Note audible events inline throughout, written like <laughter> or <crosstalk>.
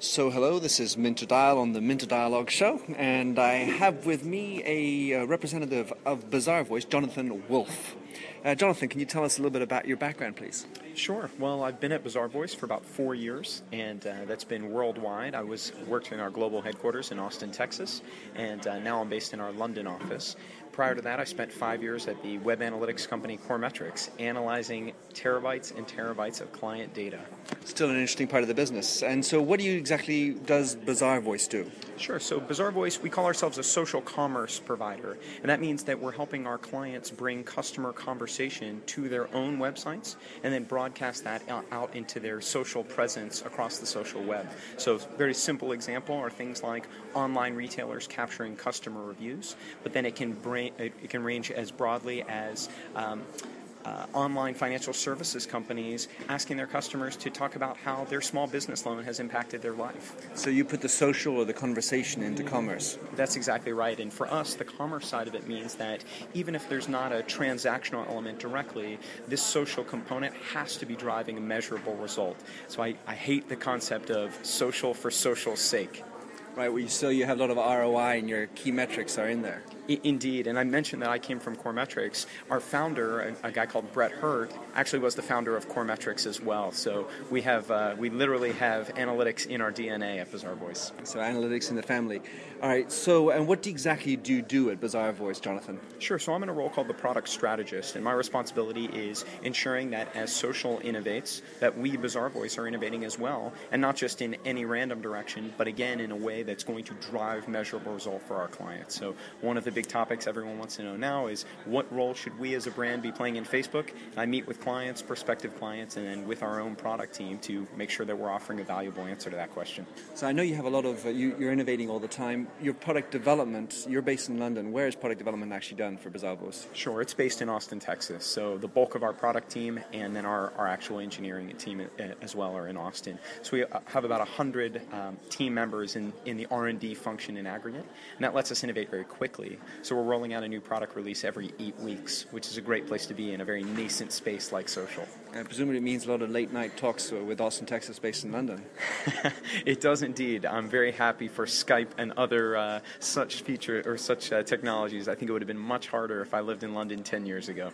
So, hello, this is Minter Dial on the Minter Dialogue Show, and I have with me a uh, representative of Bazaarvoice, Jonathan Wolf. Uh, Jonathan, can you tell us a little bit about your background, please? Sure. Well, I've been at Bazaarvoice for about four years, and uh, that's been worldwide. I was worked in our global headquarters in Austin, Texas, and uh, now I'm based in our London office. Prior to that, I spent five years at the web analytics company Coremetrics, analyzing terabytes and terabytes of client data. Still an interesting part of the business. And so, what do you exactly does Bazaarvoice do? Sure. So, Bazaarvoice, we call ourselves a social commerce provider, and that means that we're helping our clients bring customer conversation to their own websites and then broadcast that out into their social presence across the social web. So, very simple example are things like online retailers capturing customer reviews, but then it can bring it can range as broadly as um, uh, online financial services companies asking their customers to talk about how their small business loan has impacted their life. So you put the social or the conversation into commerce. That's exactly right. And for us, the commerce side of it means that even if there's not a transactional element directly, this social component has to be driving a measurable result. So I, I hate the concept of social for social's sake. Right, well, you still you have a lot of ROI and your key metrics are in there. Indeed, and I mentioned that I came from Coremetrics. Our founder, a, a, guy called Brett Hurt, actually was the founder of Coremetrics as well. So we have, uh, we literally have analytics in our DNA at Bazaarvoice. So analytics in the family. All right. So, and what exactly do you do at Bazaarvoice, Jonathan? Sure. So I'm in a role called the product strategist, and my responsibility is ensuring that as social innovates, that we Bazaarvoice are innovating as well, and not just in any random direction, but again in a way that's going to drive measurable result for our clients. So one of the big topics everyone wants to know now is what role should we as a brand be playing in Facebook? And I meet with clients, prospective clients, and then with our own product team to make sure that we're offering a valuable answer to that question. So I know you have a lot of, uh, you, are innovating all the time. Your product development, you're based in London. Where is product development actually done for Bazaarvoice? Sure, it's based in Austin, Texas. So the bulk of our product team and then our, our actual engineering team uh, as well are in Austin. So we uh, have about 100 um, team members in, in the R&D function in aggregate, and that lets us innovate very quickly. So we're rolling out a new product release every eight weeks, which is a great place to be in a very nascent space like social. And presumably it means a lot of late night talks with Austin, Texas, based in London. <laughs> it does indeed. I'm very happy for Skype and other uh, such feature or such uh, technologies. I think it would have been much harder if I lived in London 10 years ago.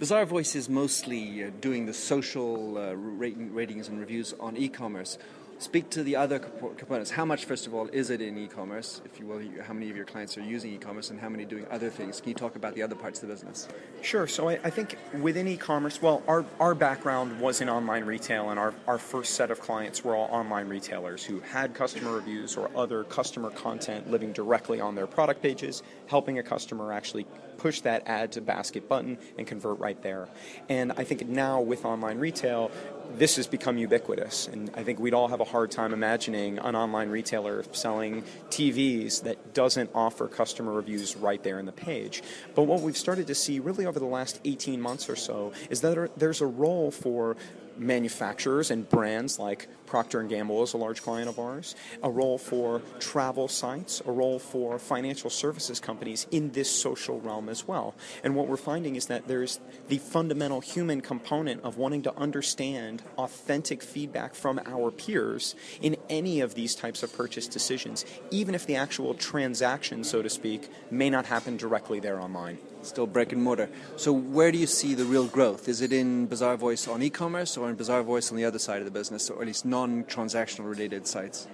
Bazaarvoice is mostly uh, doing the social uh, rating, ratings and reviews on e-commerce speak to the other components. How much, first of all, is it in e-commerce? If you will, how many of your clients are using e-commerce, and how many doing other things? Can you talk about the other parts of the business? Sure. So I, I think within e-commerce, well, our our background was in online retail, and our our first set of clients were all online retailers who had customer reviews or other customer content living directly on their product pages, helping a customer actually push that add to basket button and convert right there. And I think now with online retail, this has become ubiquitous. And I think we'd all have a hard time imagining an online retailer selling TVs that doesn't offer customer reviews right there in the page. But what we've started to see really over the last 18 months or so is that there's a role for manufacturers and brands like Procter & Gamble is a large client of ours, a role for travel sites, a role for financial services companies in this social realm as well. And what we're finding is that there's the fundamental human component of wanting to understand authentic feedback from our peers in any of these types of purchase decisions, even if the actual transaction, so to speak, may not happen directly there online still brick and mortar. So where do you see the real growth? Is it in Bizarre Bazaarvoice on e-commerce or in Bizarre Bazaarvoice on the other side of the business, or at least non-transactional related sites?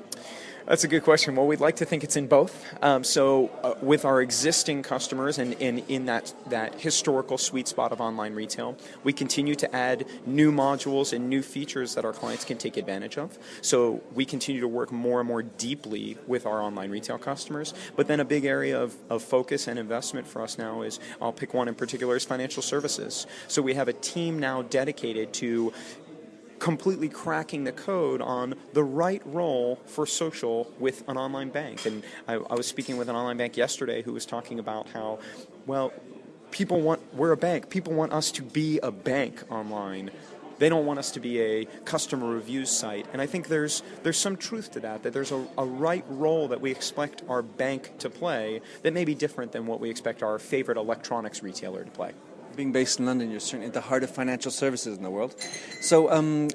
That's a good question. Well, we'd like to think it's in both. Um, so, uh, with our existing customers and, and in that, that historical sweet spot of online retail, we continue to add new modules and new features that our clients can take advantage of. So, we continue to work more and more deeply with our online retail customers. But then, a big area of, of focus and investment for us now is I'll pick one in particular is financial services. So, we have a team now dedicated to completely cracking the code on the right role for social with an online bank. And I, I, was speaking with an online bank yesterday who was talking about how, well, people want, we're a bank, people want us to be a bank online. They don't want us to be a customer reviews site. And I think there's, there's some truth to that, that there's a, a right role that we expect our bank to play that may be different than what we expect our favorite electronics retailer to play being based in London, you're certainly at the heart of financial services in the world. So, um,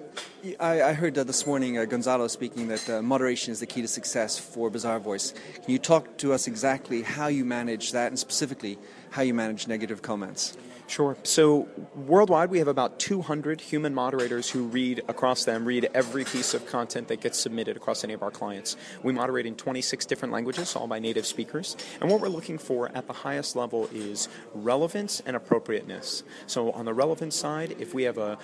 I, I heard uh, this morning uh, Gonzalo speaking that uh, moderation is the key to success for Bazaarvoice. Can you talk to us exactly how you manage that and specifically how you manage negative comments? Sure. So worldwide, we have about 200 human moderators who read across them, read every piece of content that gets submitted across any of our clients. We moderate in 26 different languages, all by native speakers. And what we're looking for at the highest level is relevance and appropriateness. So on the relevance side, if we have a,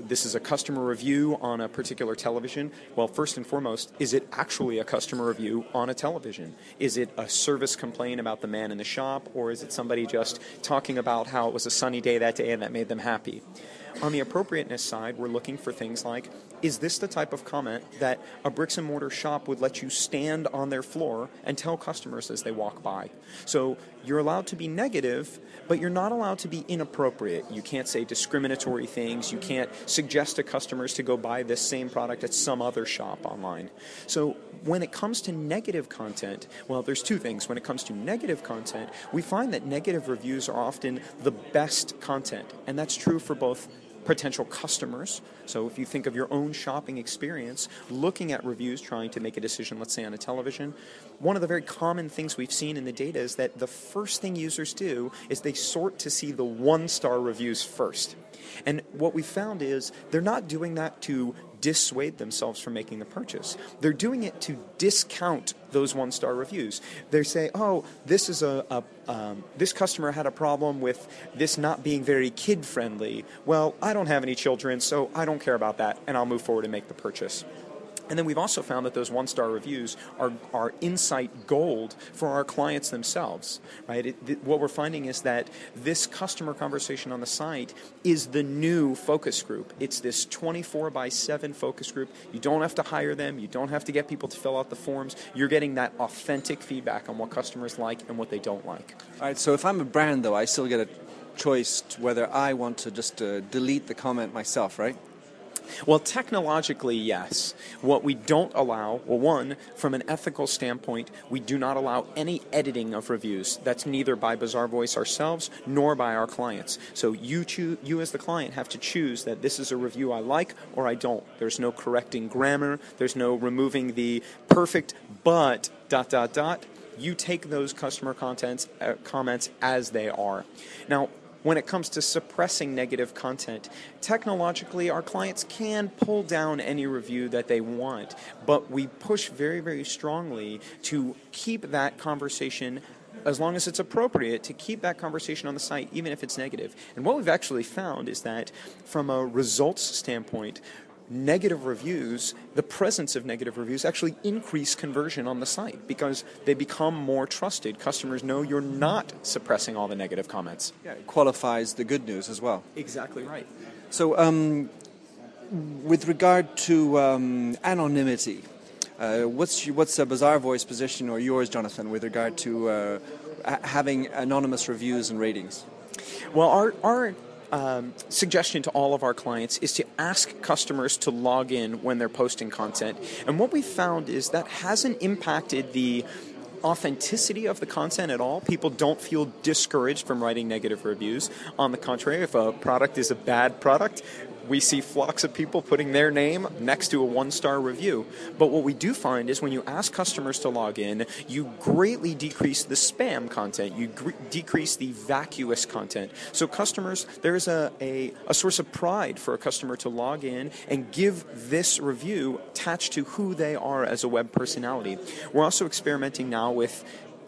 this is a customer review on a particular television, well, first and foremost, is it actually a customer review on a television? Is it a service complaint about the man in the shop, or is it somebody just talking about how it was a sunny day that day and that made them happy. On the appropriateness side, we're looking for things like is this the type of comment that a bricks and mortar shop would let you stand on their floor and tell customers as they walk by? So you're allowed to be negative, but you're not allowed to be inappropriate. You can't say discriminatory things. You can't suggest to customers to go buy this same product at some other shop online. So when it comes to negative content, well, there's two things. When it comes to negative content, we find that negative reviews are often the best content, and that's true for both potential customers. So if you think of your own shopping experience, looking at reviews, trying to make a decision, let's say on a television, one of the very common things we've seen in the data is that the first thing users do is they sort to see the one star reviews first. And what we found is they're not doing that to dissuade themselves from making the purchase. They're doing it to discount those one star reviews. They say, oh, this is a, a um, this customer had a problem with this not being very kid friendly. Well, I don't have any children, so I don't care about that, and I'll move forward and make the purchase. And then we've also found that those one star reviews are, are insight gold for our clients themselves. Right? It, th- what we're finding is that this customer conversation on the site is the new focus group. It's this 24 by 7 focus group. You don't have to hire them, you don't have to get people to fill out the forms. You're getting that authentic feedback on what customers like and what they don't like. All right, so if I'm a brand, though, I still get a choice whether I want to just uh, delete the comment myself, right? Well, technologically, yes. What we don't allow, well, one, from an ethical standpoint, we do not allow any editing of reviews. That's neither by Bazaarvoice ourselves nor by our clients. So you, you as the client have to choose that this is a review I like or I don't. There's no correcting grammar. There's no removing the perfect but dot dot dot. You take those customer contents uh, comments as they are. Now, when it comes to suppressing negative content. Technologically, our clients can pull down any review that they want, but we push very, very strongly to keep that conversation as long as it's appropriate to keep that conversation on the site, even if it's negative. And what we've actually found is that from a results standpoint, negative reviews, the presence of negative reviews actually increase conversion on the site because they become more trusted. Customers know you're not suppressing all the negative comments. Yeah, it qualifies the good news as well. Exactly right. So, um, with regard to um, anonymity, uh, what's what's a Bazaarvoice position or yours, Jonathan, with regard to uh, having anonymous reviews and ratings? Well, our our um, suggestion to all of our clients is to ask customers to log in when they're posting content. And what we found is that hasn't impacted the authenticity of the content at all. People don't feel discouraged from writing negative reviews. On the contrary, if a product is a bad product, we see flocks of people putting their name next to a one star review. But what we do find is when you ask customers to log in, you greatly decrease the spam content, you decrease the vacuous content. So, customers, there's a, a, a source of pride for a customer to log in and give this review attached to who they are as a web personality. We're also experimenting now with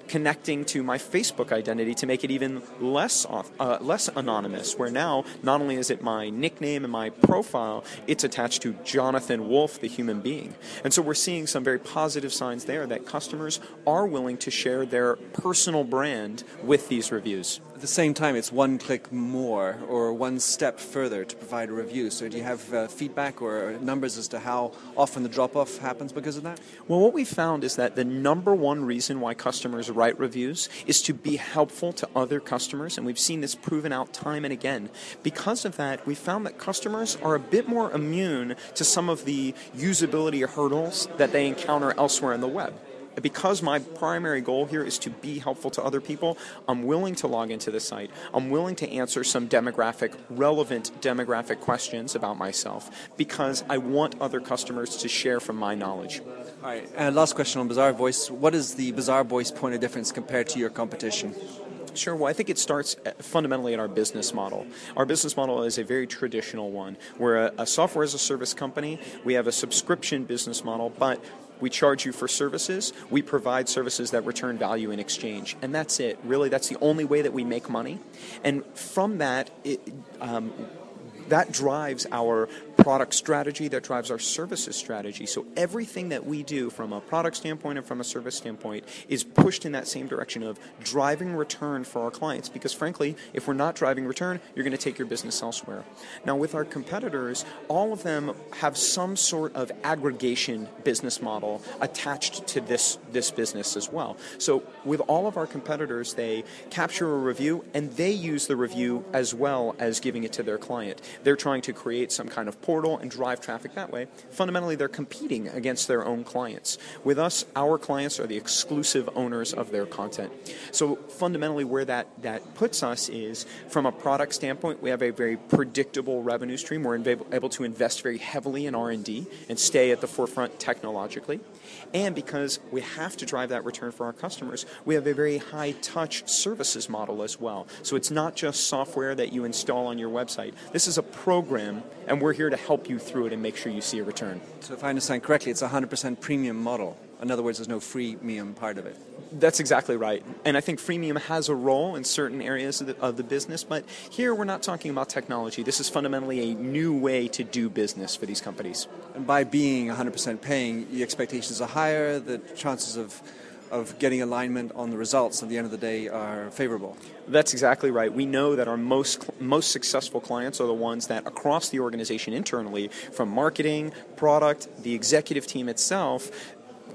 connecting to my Facebook identity to make it even less uh, less anonymous. Where now, not only is it my nickname and my profile, it's attached to Jonathan Wolf, the human being. And so we're seeing some very positive signs there that customers are willing to share their personal brand with these reviews at the same time, it's one click more or one step further to provide a review. So, do you have uh, feedback or numbers as to how often the drop off happens because of that? Well, what we found is that the number one reason why customers write reviews is to be helpful to other customers, and we've seen this proven out time and again. Because of that, we found that customers are a bit more immune to some of the usability hurdles that they encounter elsewhere in the web. Because my primary goal here is to be helpful to other people, I'm willing to log into the site. I'm willing to answer some demographic, relevant demographic questions about myself because I want other customers to share from my knowledge. All right, and last question on Bazaarvoice. What is the Bazaarvoice point of difference compared to your competition? Sure. Well, I think it starts uh, fundamentally at our business model. Our business model is a very traditional one. We're a, a software as a service company. We have a subscription business model, but we charge you for services. We provide services that return value in exchange. And that's it. Really, that's the only way that we make money. And from that, it, um, that drives our product strategy, that drives our services strategy. So everything that we do from a product standpoint and from a service standpoint is pushed in that same direction of driving return for our clients. Because frankly, if we're not driving return, you're going to take your business elsewhere. Now, with our competitors, all of them have some sort of aggregation business model attached to this, this business as well. So with all of our competitors, they capture a review and they use the review as well as giving it to their client. They're trying to create some kind of portal and drive traffic that way. Fundamentally, they're competing against their own clients. With us, our clients are the exclusive owners of their content. So fundamentally, where that, that puts us is from a product standpoint, we have a very predictable revenue stream. We're able to invest very heavily in R&D and stay at the forefront technologically. And because we have to drive that return for our customers, we have a very high touch services model as well. So it's not just software that you install on your website. This is a program, and we're here to help you through it and make sure you see a return. So if I understand correctly, it's a 100% premium model. In other words, there's no freemium part of it. That's exactly right. And I think freemium has a role in certain areas of the, of the, business, but here we're not talking about technology. This is fundamentally a new way to do business for these companies. And by being 100% paying, the expectations are higher, the chances of of getting alignment on the results at the end of the day are favorable. That's exactly right. We know that our most most successful clients are the ones that across the organization internally, from marketing, product, the executive team itself,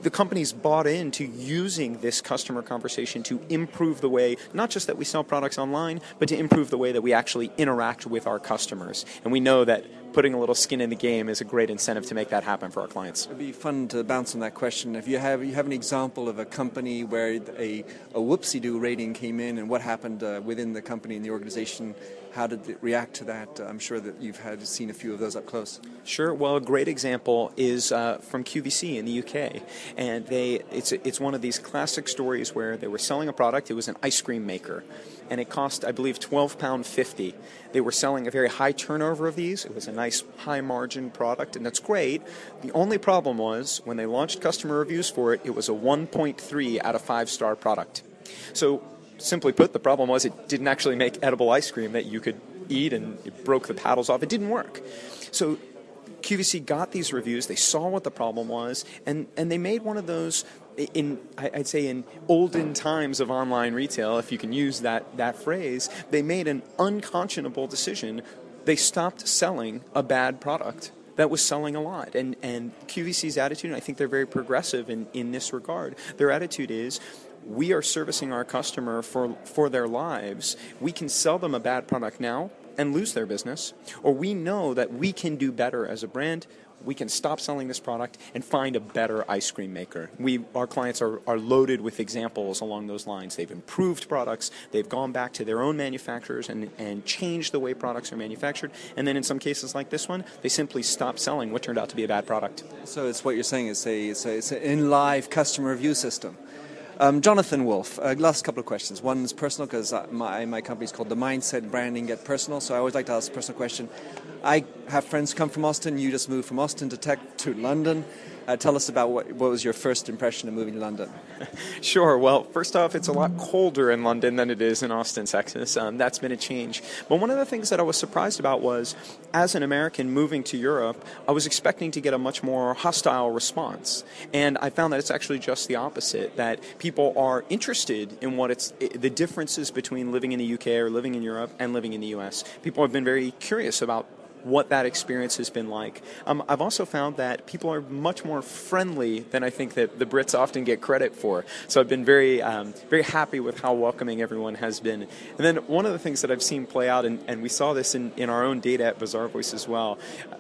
the company's bought into using this customer conversation to improve the way, not just that we sell products online, but to improve the way that we actually interact with our customers. And we know that putting a little skin in the game is a great incentive to make that happen for our clients. It'd be fun to bounce on that question. If you have you have an example of a company where a, a whoopsie do rating came in and what happened uh, within the company and the organization, how did it react to that? I'm sure that you've had seen a few of those up close. Sure. Well, a great example is uh, from QVC in the UK, and they it's it's one of these classic stories where they were selling a product. It was an ice cream maker, and it cost, I believe, £12.50. They were selling a very high turnover of these. It was a nice high margin product, and that's great. The only problem was when they launched customer reviews for it, it was a 1.3 out of 5 star product. So, simply put, the problem was it didn't actually make edible ice cream that you could eat and it broke the paddles off. It didn't work. So, QVC got these reviews, they saw what the problem was, and, and they made one of those in I'd say in olden times of online retail, if you can use that that phrase, they made an unconscionable decision. They stopped selling a bad product that was selling a lot. And and QVC's attitude, I think they're very progressive in, in this regard. Their attitude is we are servicing our customer for for their lives. We can sell them a bad product now and lose their business, or we know that we can do better as a brand we can stop selling this product and find a better ice cream maker. We, our clients are, are loaded with examples along those lines. They've improved products, they've gone back to their own manufacturers and, and changed the way products are manufactured, and then in some cases like this one, they simply stop selling what turned out to be a bad product. So it's what you're saying is a, it's, a, it's an in-live customer review system. Um, Jonathan Wolf, uh, last couple of questions. One is personal because my, my company is called the Myndset Branding Get Personal, so I always like to ask a personal question. I have friends come from Austin. You just moved from Austin to Tech to London. Uh, tell us about what, what was your first impression of moving to London. <laughs> sure. Well, first off, it's a lot colder in London than it is in Austin, Texas. Um, that's been a change. But one of the things that I was surprised about was, as an American moving to Europe, I was expecting to get a much more hostile response, and I found that it's actually just the opposite. That people are interested in what it's the differences between living in the UK or living in Europe and living in the US. People have been very curious about what that experience has been like. Um, I've also found that people are much more friendly than I think that the Brits often get credit for. So I've been very, um, very happy with how welcoming everyone has been. And then one of the things that I've seen play out, and, and we saw this in, in our own data at Bazaarvoice as well,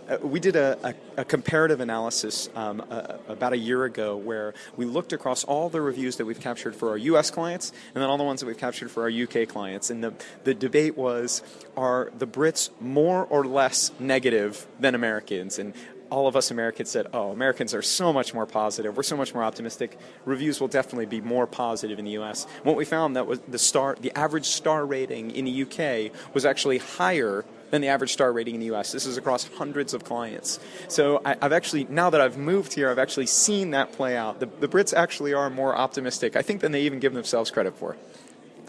uh, we did a, a, a comparative analysis um, uh, about a year ago where we looked across all the reviews that we've captured for our US clients and then all the ones that we've captured for our UK clients. And the, the debate was are the Brits more or less negative than Americans? And all of us Americans said, oh, Americans are so much more positive. We're so much more optimistic. Reviews will definitely be more positive in the U.S. What we found that was the star, the average star rating in the U.K. was actually higher than the average star rating in the US. This is across hundreds of clients. So I, have actually, now that I've moved here, I've actually seen that play out. The, the Brits actually are more optimistic, I think, than they even give themselves credit for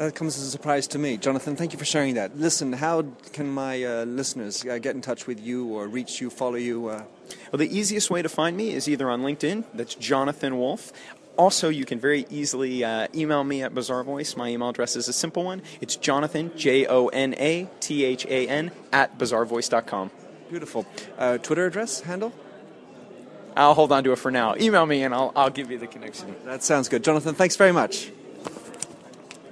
that comes as a surprise to me. Jonathan, thank you for sharing that. Listen, how can my uh, listeners uh, get in touch with you or reach you, follow you? Uh? Well, the easiest way to find me is either on LinkedIn, that's Jonathan Wolf. Also, you can very easily uh, email me at Bazaarvoice. My email address is a simple one. It's Jonathan, J O N A T H A N, at bazaarvoice.com. Beautiful. Uh, Twitter address, handle? I'll hold on to it for now. Email me and I'll, I'll give you the connection. That sounds good. Jonathan, thanks very much.